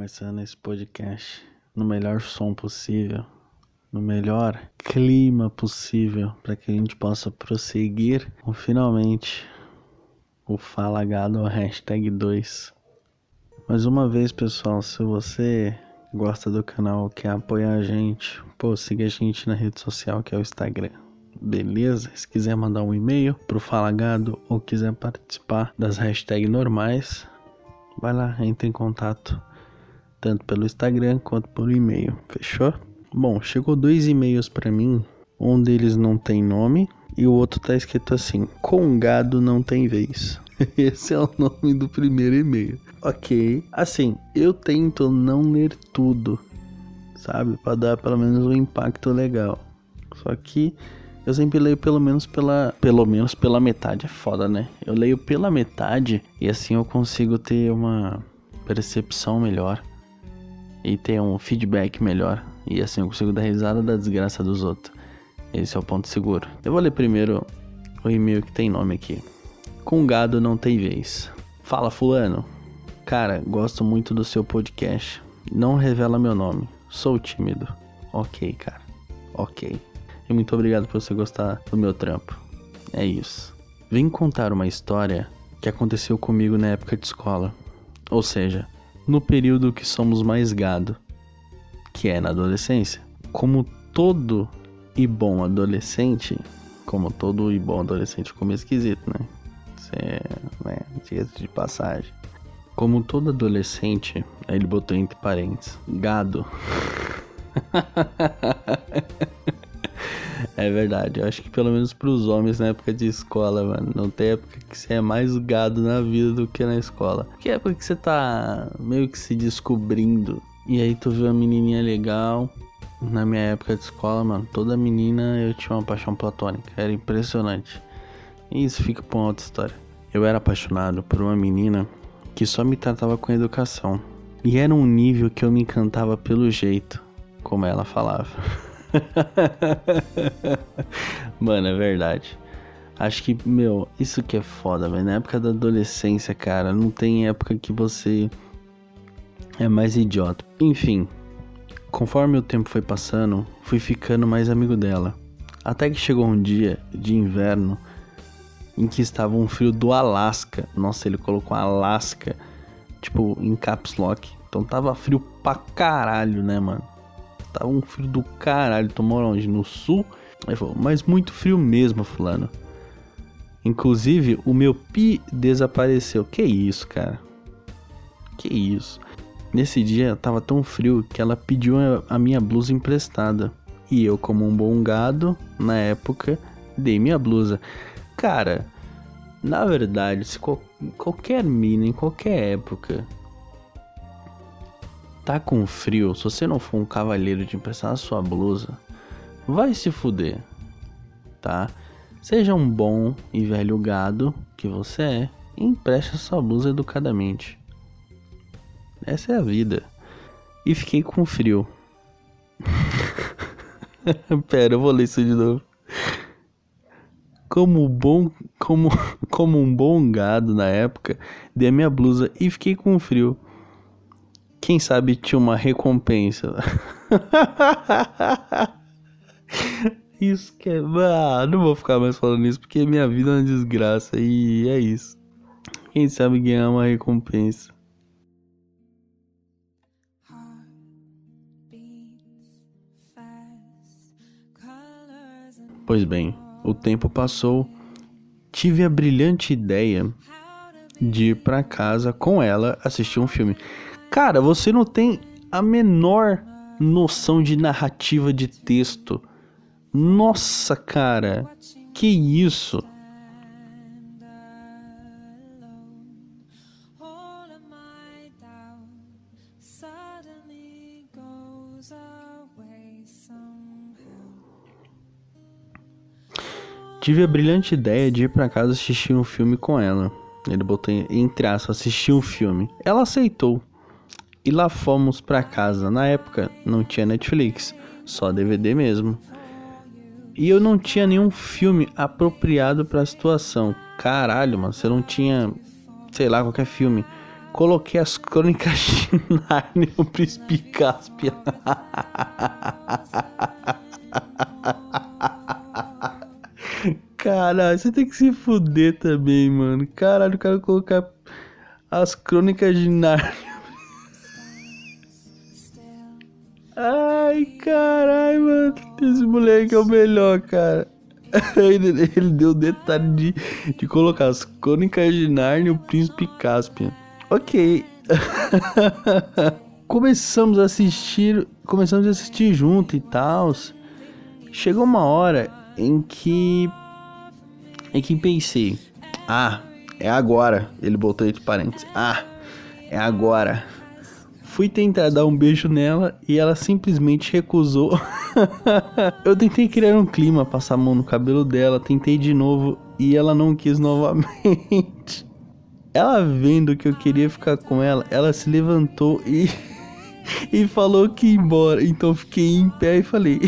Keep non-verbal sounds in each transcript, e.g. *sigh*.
começando esse podcast no melhor som possível, no melhor clima possível, para que a gente possa prosseguir com finalmente o Fala Gado hashtag 2. Mais uma vez, pessoal, se você gosta do canal, quer apoiar a gente, pô, siga a gente na rede social que é o Instagram. Beleza? Se quiser mandar um e-mail pro Falagado ou quiser participar das hashtags normais, vai lá, entre em contato tanto pelo Instagram quanto pelo e-mail, fechou? Bom, chegou dois e-mails para mim, um deles não tem nome e o outro tá escrito assim: Com gado não tem vez. *laughs* Esse é o nome do primeiro e-mail. Ok, assim, eu tento não ler tudo, sabe? Para dar pelo menos um impacto legal. Só que eu sempre leio pelo menos pela pelo menos pela metade, é foda, né? Eu leio pela metade e assim eu consigo ter uma percepção melhor e ter um feedback melhor. E assim eu consigo dar risada da desgraça dos outros. Esse é o ponto seguro. Eu vou ler primeiro o e-mail que tem nome aqui. Com gado não tem vez. Fala, Fulano. Cara, gosto muito do seu podcast. Não revela meu nome. Sou tímido. Ok, cara. Ok. E muito obrigado por você gostar do meu trampo. É isso. Vim contar uma história que aconteceu comigo na época de escola. Ou seja, no período que somos mais gado, que é na adolescência. Como todo e bom adolescente, como todo e bom adolescente meio esquisito, né? Você, né? de passagem. Como todo adolescente, ele botou entre parênteses, gado. *laughs* é verdade, eu acho que pelo menos pros homens na época de escola, mano, não tem época que você é mais gado na vida do que na escola. Que época que você tá meio que se descobrindo. E aí tu vê uma menininha legal. Na minha época de escola, mano, toda menina eu tinha uma paixão platônica. Era impressionante. E isso fica pra uma outra história. Eu era apaixonado por uma menina que só me tratava com educação. E era um nível que eu me encantava pelo jeito como ela falava. *laughs* *laughs* Mano, é verdade. Acho que, meu, isso que é foda, velho. Na época da adolescência, cara, não tem época que você é mais idiota. Enfim, conforme o tempo foi passando, fui ficando mais amigo dela. Até que chegou um dia de inverno em que estava um frio do Alasca. Nossa, ele colocou Alasca, tipo, em caps lock. Então tava frio pra caralho, né, mano? Tava um frio do caralho. Tomou onde? No sul? Aí falou, mas muito frio mesmo, fulano. Inclusive, o meu pi desapareceu. Que isso, cara? Que isso? Nesse dia tava tão frio que ela pediu a minha blusa emprestada. E eu, como um bom gado, na época, dei minha blusa. Cara, na verdade, se qualquer mina em qualquer época tá com frio, se você não for um cavalheiro de emprestar a sua blusa, vai se fuder, tá? Seja um bom e velho gado que você é e empreste a sua blusa educadamente. Essa é a vida. E fiquei com frio. *laughs* Pera, eu vou ler isso de novo como bom, como, *laughs* como um bom gado na época, dei a minha blusa e fiquei com frio. Quem sabe tinha uma recompensa. *laughs* isso que é. Ah, não vou ficar mais falando isso porque minha vida é uma desgraça e é isso. Quem sabe ganhar uma recompensa. Pois bem, o tempo passou, tive a brilhante ideia de ir para casa com ela assistir um filme. Cara, você não tem a menor noção de narrativa de texto. Nossa, cara, que isso? Tive a brilhante ideia de ir para casa assistir um filme com ela. Ele botou entre aspas, assistir um filme. Ela aceitou. E lá fomos para casa. Na época não tinha Netflix, só DVD mesmo. E eu não tinha nenhum filme apropriado para a situação. Caralho, mano, você não tinha, sei lá, qualquer filme. coloquei as crônicas de Narnia no Príncipe Caspian. Caralho, você tem que se fuder também, mano. Caralho, o cara colocar as crônicas de Narnia. Ai, caralho, mano. Esse moleque é o melhor, cara. *laughs* Ele, deu o detalhe de, de colocar as crônicas de Narnia e o príncipe Caspian. Ok. *laughs* começamos a assistir. Começamos a assistir junto e tal. Chegou uma hora em que. Em que pensei. Ah, é agora. Ele botou entre parênteses. Ah, é agora. Fui tentar dar um beijo nela e ela simplesmente recusou. *laughs* eu tentei criar um clima, passar a mão no cabelo dela, tentei de novo e ela não quis novamente. *laughs* Ela vendo que eu queria ficar com ela, ela se levantou e *laughs* e falou que ia embora. Então fiquei em pé e falei: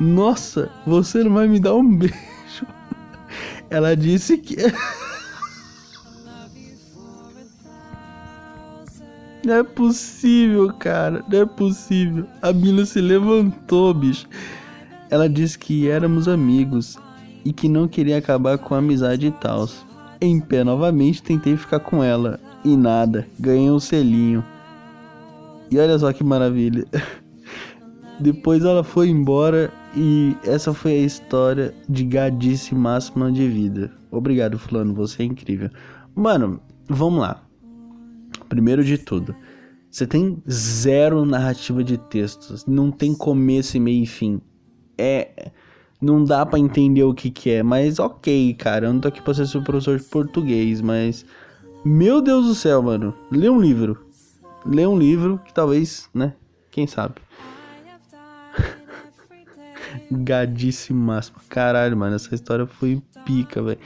Nossa, você não vai me dar um beijo? Ela disse que Não é possível, cara. Não é possível. A Mila se levantou, bicho. Ela disse que éramos amigos e que não queria acabar com a amizade e tal. Em pé novamente, tentei ficar com ela. E nada, ganhei um selinho. E olha só que maravilha. *laughs* Depois ela foi embora e essa foi a história de gadice máxima de vida. Obrigado, fulano, você é incrível. Mano, vamos lá. Primeiro de tudo, você tem zero narrativa de textos, não tem começo meio e fim. É, não dá para entender o que que é, mas ok, cara, eu não tô aqui pra ser professor de português, mas meu Deus do céu, mano, lê um livro. Lê um livro que talvez, né, quem sabe. *laughs* Máxima. Caralho, mano, essa história foi pica, velho.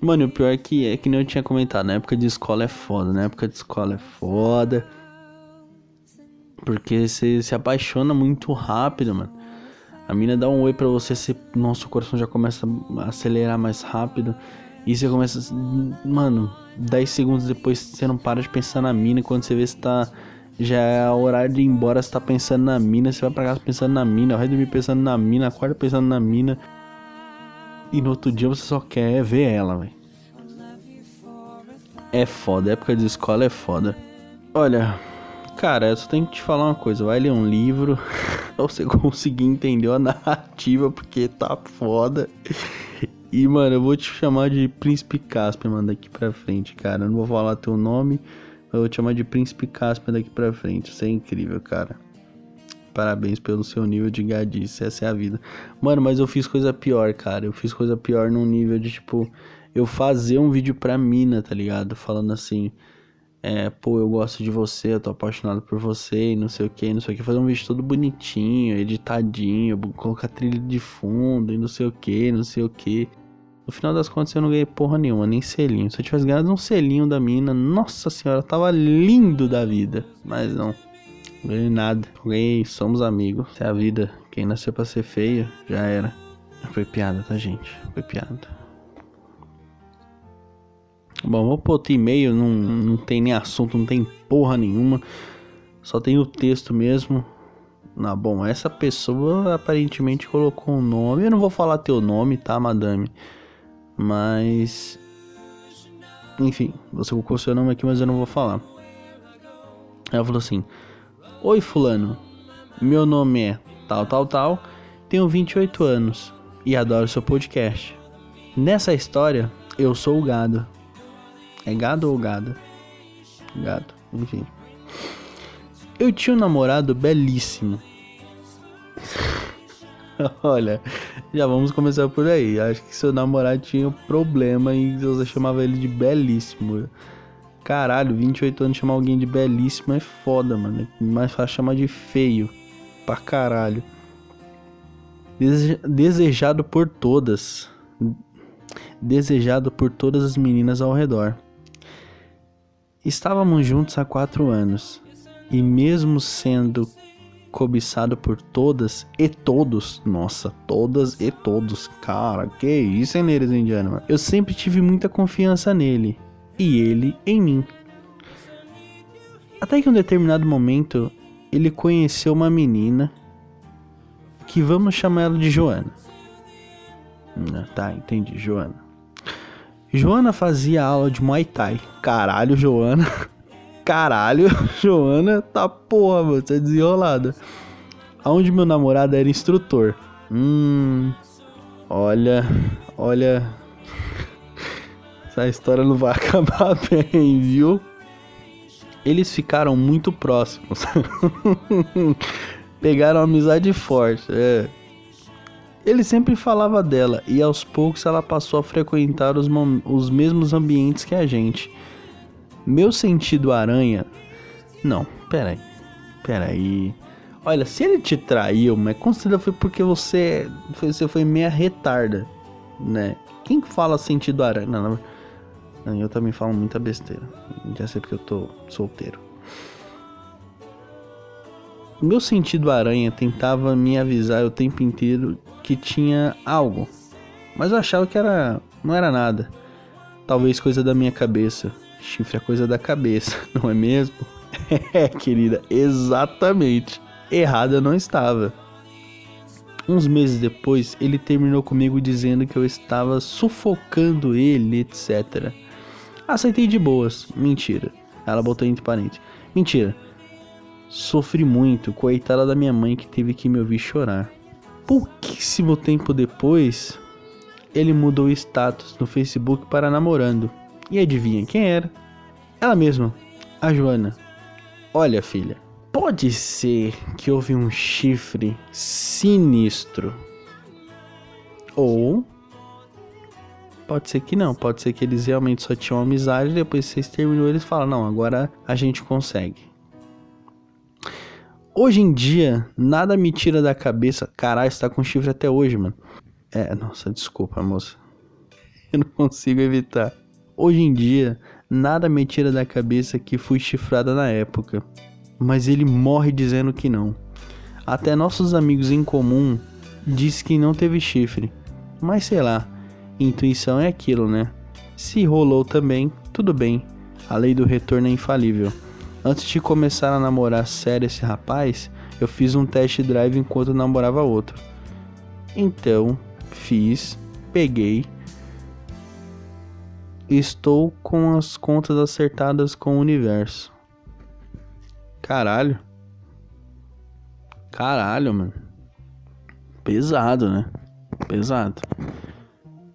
Mano, o pior é que é que nem eu tinha comentado, na época de escola é foda, na época de escola é foda. Porque você se apaixona muito rápido, mano. A mina dá um oi pra você, você, nosso coração já começa a acelerar mais rápido. E você começa. Mano, 10 segundos depois você não para de pensar na mina. Quando você vê se tá. Já é horário de ir embora, você tá pensando na mina. Você vai pra casa pensando na mina. Vai dormir pensando na mina. Acorda pensando na mina. E no outro dia você só quer ver ela, velho. É foda, época de escola é foda. Olha, cara, eu só tenho que te falar uma coisa. Vai ler um livro *laughs* pra você conseguir entender a narrativa, porque tá foda. E, mano, eu vou te chamar de Príncipe Caspian, mano, daqui pra frente, cara. Eu não vou falar teu nome, eu vou te chamar de Príncipe Caspian daqui pra frente. Isso é incrível, cara. Parabéns pelo seu nível de gadice, essa é a vida. Mano, mas eu fiz coisa pior, cara. Eu fiz coisa pior num nível de, tipo, eu fazer um vídeo pra mina, tá ligado? Falando assim, é, pô, eu gosto de você, eu tô apaixonado por você, e não sei o que, não sei o que. Fazer um vídeo todo bonitinho, editadinho, colocar trilha de fundo, e não sei o que, não sei o que. No final das contas eu não ganhei porra nenhuma, nem selinho. Se eu tivesse ganhado um selinho da mina, nossa senhora, tava lindo da vida. Mas não. Ganhei nada. Ganhei, somos amigos. É a vida, quem nasceu pra ser feio, já era. Foi piada, tá, gente? Foi piada. Bom, vou pôr outro e-mail, não, não tem nem assunto, não tem porra nenhuma. Só tem o texto mesmo. Ah, bom, essa pessoa aparentemente colocou um nome. Eu não vou falar teu nome, tá, madame? Mas. Enfim, você colocou seu nome aqui, mas eu não vou falar. Ela falou assim: Oi, Fulano. Meu nome é tal, tal, tal. Tenho 28 anos e adoro seu podcast. Nessa história, eu sou o gado. É gado ou gado? Gado, enfim. Eu tinha um namorado belíssimo. *laughs* Olha, já vamos começar por aí. Acho que seu namorado tinha problema e você chamava ele de belíssimo. Caralho, 28 anos chamar alguém de belíssimo é foda, mano. É mais fácil chamar de feio. Pra caralho. Desejado por todas. Desejado por todas as meninas ao redor. Estávamos juntos há quatro anos. E mesmo sendo cobiçado por todas e todos, nossa, todas e todos, cara, que isso, hein, Neres Indiano? Eu sempre tive muita confiança nele e ele em mim. Até que um determinado momento ele conheceu uma menina que vamos chamar ela de Joana. Ah, tá, entendi, Joana. Joana fazia aula de Muay Thai. Caralho, Joana. *laughs* Caralho, *laughs* Joana tá porra, mano, você é desenrolada. Aonde meu namorado era instrutor. Hum. Olha, olha. Essa história não vai *laughs* acabar bem, viu? Eles ficaram muito próximos. *laughs* Pegaram amizade forte, é. Ele sempre falava dela e aos poucos ela passou a frequentar os, os mesmos ambientes que a gente. Meu sentido aranha. Não, peraí. Peraí. Olha, se ele te traiu, mas com certeza foi porque você, você foi meia retarda, né? Quem fala sentido aranha? Não, não, eu também falo muita besteira. Já sei porque eu tô solteiro. Meu sentido aranha tentava me avisar o tempo inteiro que tinha algo, mas eu achava que era não era nada. Talvez coisa da minha cabeça. Chifre é coisa da cabeça, *laughs* não é mesmo? *laughs* É, querida, exatamente errada não estava. Uns meses depois, ele terminou comigo dizendo que eu estava sufocando ele, etc. Aceitei de boas. Mentira. Ela botou entre parênteses. Mentira. Sofri muito, coitada da minha mãe que teve que me ouvir chorar. Pouquíssimo tempo depois, ele mudou o status no Facebook para namorando. E adivinha quem era? Ela mesma, a Joana. Olha, filha, Pode ser que houve um chifre sinistro. Ou pode ser que não, pode ser que eles realmente só tinham amizade, depois que vocês terminou eles falam: "Não, agora a gente consegue". Hoje em dia, nada me tira da cabeça. Caralho, você tá com chifre até hoje, mano. É, nossa, desculpa, moça. *laughs* Eu não consigo evitar. Hoje em dia, nada me tira da cabeça que fui chifrada na época mas ele morre dizendo que não. Até nossos amigos em comum diz que não teve chifre. Mas sei lá, intuição é aquilo, né? Se rolou também, tudo bem. A lei do retorno é infalível. Antes de começar a namorar sério esse rapaz, eu fiz um test drive enquanto namorava outro. Então, fiz, peguei. Estou com as contas acertadas com o universo. Caralho. Caralho, mano. Pesado, né? Pesado.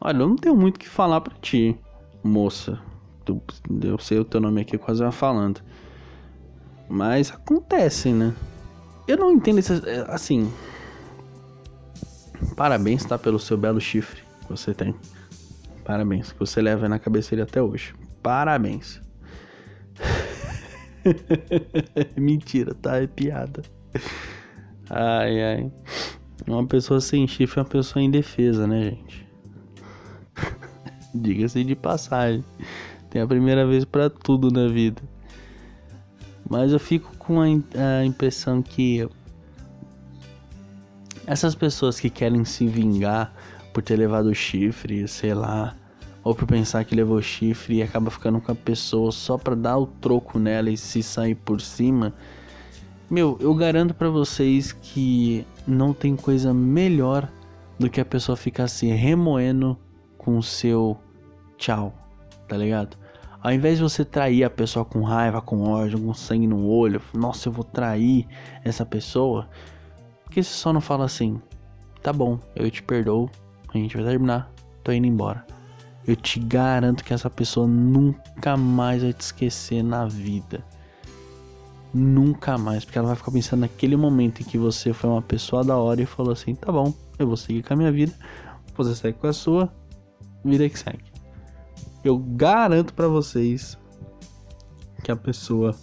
Olha, eu não tenho muito o que falar pra ti, moça. Eu sei o teu nome aqui quase falando. Mas acontece, né? Eu não entendo isso. É, assim. Parabéns, tá? Pelo seu belo chifre que você tem. Parabéns. Que você leva na cabeça até hoje. Parabéns. *laughs* Mentira, tá? É piada. Ai, ai. Uma pessoa sem chifre é uma pessoa indefesa, né, gente? Diga-se de passagem. Tem a primeira vez para tudo na vida. Mas eu fico com a, a impressão que essas pessoas que querem se vingar por ter levado o chifre, sei lá, ou por pensar que levou chifre e acaba ficando com a pessoa só pra dar o troco nela e se sair por cima. Meu, eu garanto para vocês que não tem coisa melhor do que a pessoa ficar se remoendo com o seu tchau, tá ligado? Ao invés de você trair a pessoa com raiva, com ódio, com sangue no olho, nossa, eu vou trair essa pessoa, por que você só não fala assim? Tá bom, eu te perdoo, a gente vai terminar, tô indo embora eu te garanto que essa pessoa nunca mais vai te esquecer na vida. Nunca mais, porque ela vai ficar pensando naquele momento em que você foi uma pessoa da hora e falou assim: tá bom, eu vou seguir com a minha vida, você segue com a sua, vida que segue. Eu garanto para vocês que a pessoa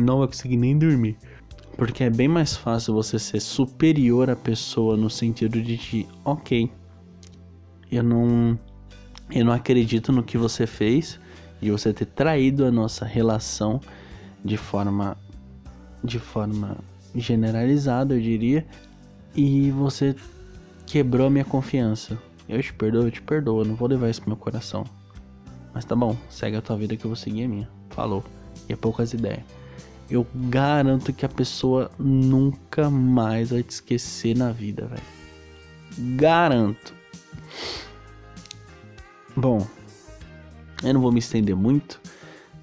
não vai conseguir nem dormir. Porque é bem mais fácil você ser superior à pessoa no sentido de que, ok, eu não eu não acredito no que você fez e você ter traído a nossa relação de forma de forma generalizada, eu diria, e você quebrou a minha confiança. Eu te perdoo, eu te perdoo, eu não vou levar isso pro meu coração. Mas tá bom, segue a tua vida que eu vou seguir a minha. Falou. E é poucas ideias. Eu garanto que a pessoa nunca mais vai te esquecer na vida, velho. Garanto. Bom, eu não vou me estender muito,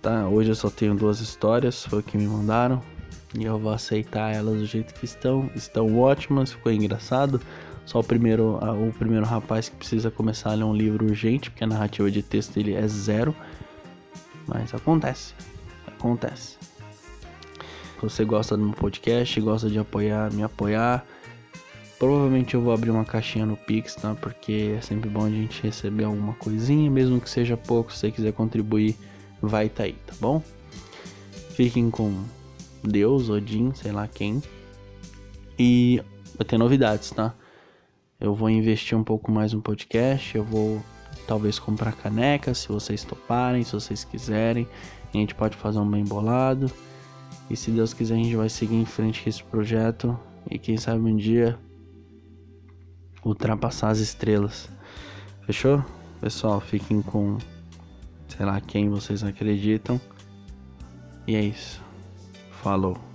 tá? Hoje eu só tenho duas histórias, foi o que me mandaram. E eu vou aceitar elas do jeito que estão. Estão ótimas, ficou engraçado. Só o primeiro, o primeiro rapaz que precisa começar a ler um livro urgente, porque a narrativa de texto dele é zero. Mas acontece. Acontece. Se você gosta do meu podcast, gosta de apoiar, me apoiar. Provavelmente eu vou abrir uma caixinha no Pix, tá? Porque é sempre bom a gente receber alguma coisinha, mesmo que seja pouco. Se você quiser contribuir, vai tá aí, tá bom? Fiquem com Deus, Odin, sei lá quem. E vai ter novidades, tá? Eu vou investir um pouco mais no podcast. Eu vou talvez comprar caneca, se vocês toparem, se vocês quiserem. A gente pode fazer um bem bolado. E se Deus quiser, a gente vai seguir em frente com esse projeto. E quem sabe um dia ultrapassar as estrelas. Fechou? Pessoal, fiquem com sei lá quem vocês acreditam. E é isso. Falou.